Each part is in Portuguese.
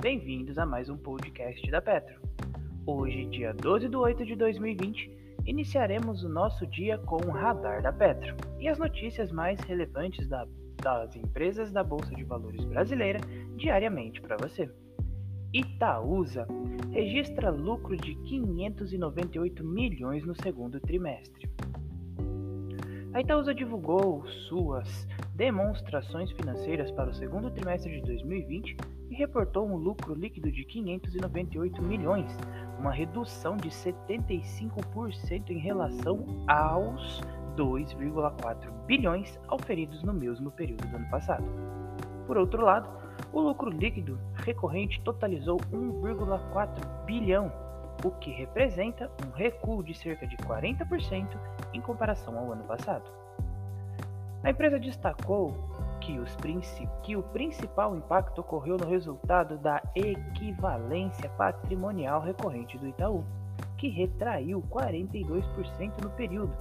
bem-vindos a mais um podcast da Petro. Hoje, dia 12 de 8 de 2020, iniciaremos o nosso dia com o Radar da Petro e as notícias mais relevantes da, das empresas da Bolsa de Valores brasileira diariamente para você. Itaúsa registra lucro de 598 milhões no segundo trimestre. A Itaúsa divulgou suas demonstrações financeiras para o segundo trimestre de 2020 e reportou um lucro líquido de 598 milhões, uma redução de 75% em relação aos 2,4 bilhões auferidos no mesmo período do ano passado. Por outro lado, o lucro líquido recorrente totalizou 1,4 bilhão, o que representa um recuo de cerca de 40% em comparação ao ano passado. A empresa destacou que, os, que o principal impacto ocorreu no resultado da equivalência patrimonial recorrente do Itaú, que retraiu 42% no período,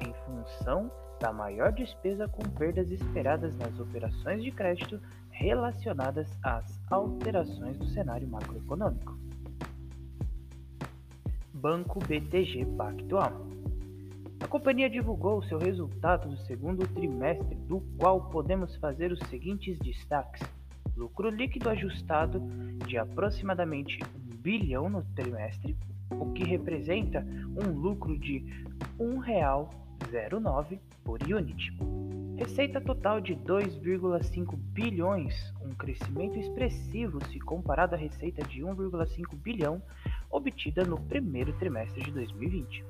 em função da maior despesa com perdas esperadas nas operações de crédito relacionadas às alterações do cenário macroeconômico. Banco BTG Pactual a companhia divulgou seu resultado do segundo trimestre, do qual podemos fazer os seguintes destaques: lucro líquido ajustado de aproximadamente 1 bilhão no trimestre, o que representa um lucro de R$ 1,09 por unit. Receita total de 2,5 bilhões, um crescimento expressivo se comparado à receita de 1,5 bilhão obtida no primeiro trimestre de 2020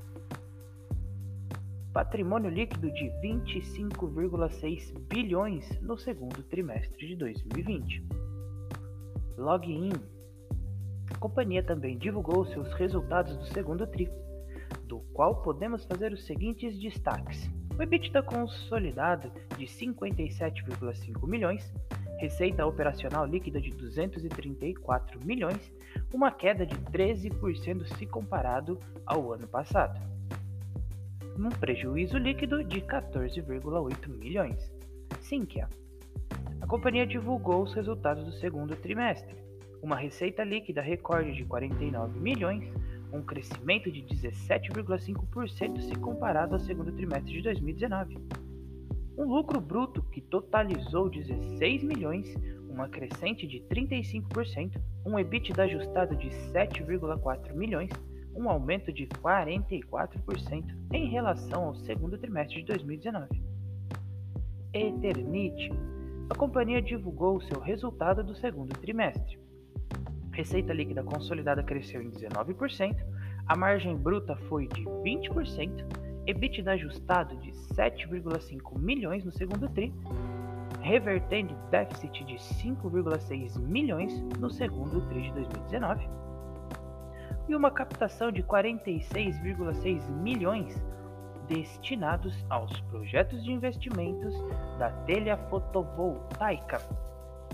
patrimônio líquido de 25,6 bilhões no segundo trimestre de 2020. Login. A companhia também divulgou seus resultados do segundo tri, do qual podemos fazer os seguintes destaques: o EBITDA consolidado de 57,5 milhões, receita operacional líquida de 234 milhões, uma queda de 13% se comparado ao ano passado num prejuízo líquido de 14,8 milhões. Sinqia. A companhia divulgou os resultados do segundo trimestre. Uma receita líquida recorde de 49 milhões, um crescimento de 17,5% se comparado ao segundo trimestre de 2019. Um lucro bruto que totalizou 16 milhões, uma crescente de 35%, um EBITDA ajustado de 7,4 milhões, um aumento de 44% em relação ao segundo trimestre de 2019. Eternit, a companhia divulgou seu resultado do segundo trimestre. Receita líquida consolidada cresceu em 19%, a margem bruta foi de 20%, EBITDA ajustado de 7,5 milhões no segundo tri, revertendo déficit de 5,6 milhões no segundo tri de 2019 e uma captação de 46,6 milhões destinados aos projetos de investimentos da telha fotovoltaica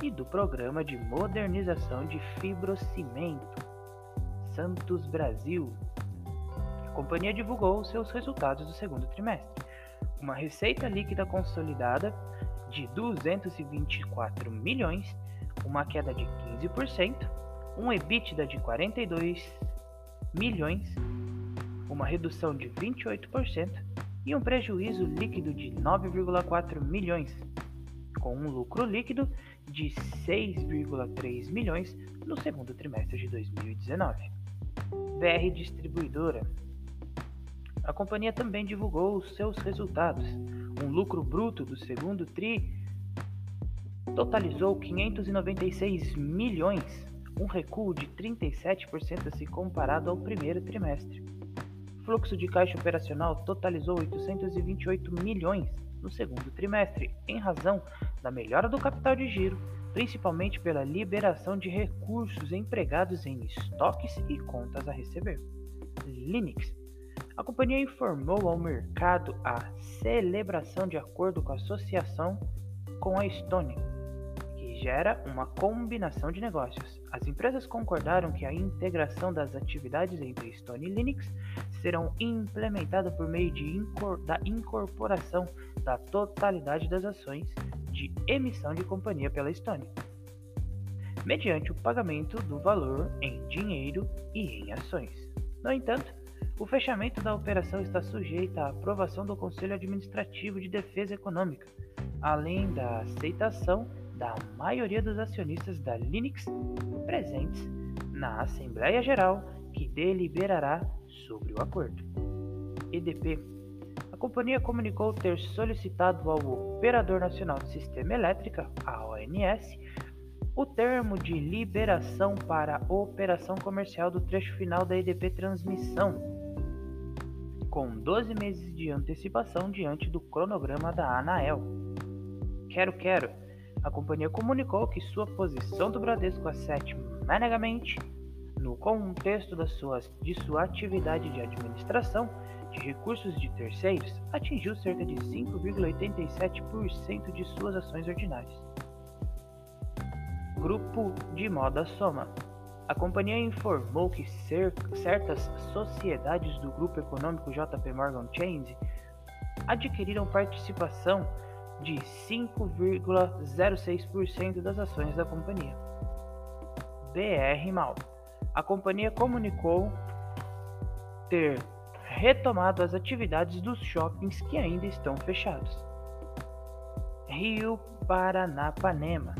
e do programa de modernização de fibrocimento Santos Brasil. A companhia divulgou seus resultados do segundo trimestre. Uma receita líquida consolidada de 224 milhões, uma queda de 15%, um EBITDA de 42 milhões, uma redução de 28% e um prejuízo líquido de 9,4 milhões, com um lucro líquido de 6,3 milhões no segundo trimestre de 2019. BR Distribuidora. A companhia também divulgou seus resultados. Um lucro bruto do segundo tri totalizou 596 milhões, um recuo de 37% se comparado ao primeiro trimestre. O fluxo de caixa operacional totalizou 828 milhões no segundo trimestre, em razão da melhora do capital de giro, principalmente pela liberação de recursos empregados em estoques e contas a receber. Linux. A companhia informou ao mercado a celebração de acordo com a associação com a Estônia gera uma combinação de negócios. As empresas concordaram que a integração das atividades entre Stone e Linux serão implementadas por meio incor da incorporação da totalidade das ações de emissão de companhia pela Stone. mediante o pagamento do valor em dinheiro e em ações. No entanto, o fechamento da operação está sujeito à aprovação do Conselho Administrativo de Defesa Econômica, além da aceitação da maioria dos acionistas da Linux presentes na Assembleia Geral que deliberará sobre o acordo. EDP. A companhia comunicou ter solicitado ao Operador Nacional de Sistema Elétrica, a ONS, o termo de liberação para operação comercial do trecho final da EDP Transmissão, com 12 meses de antecipação diante do cronograma da Anael. Quero Quero. A companhia comunicou que sua posição do Bradesco Asset Management no contexto da sua, de sua atividade de administração de recursos de terceiros, atingiu cerca de 5,87% de suas ações ordinárias. Grupo de Moda Soma. A companhia informou que certas sociedades do grupo econômico JP Morgan Chase adquiriram participação de 5,06% das ações da companhia. BR Mal a companhia comunicou ter retomado as atividades dos shoppings que ainda estão fechados. Rio Paranapanema.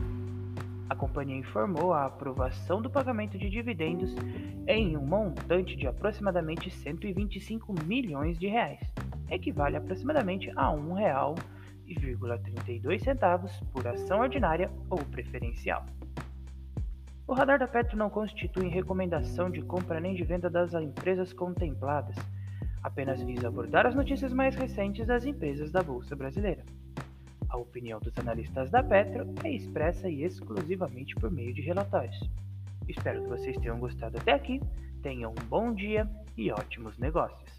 A companhia informou a aprovação do pagamento de dividendos em um montante de aproximadamente 125 milhões de reais, equivale aproximadamente a R$ 1,32 por ação ordinária ou preferencial. O radar da Petro não constitui recomendação de compra nem de venda das empresas contempladas, apenas visa abordar as notícias mais recentes das empresas da Bolsa Brasileira. A opinião dos analistas da Petro é expressa e exclusivamente por meio de relatórios. Espero que vocês tenham gostado até aqui, tenham um bom dia e ótimos negócios.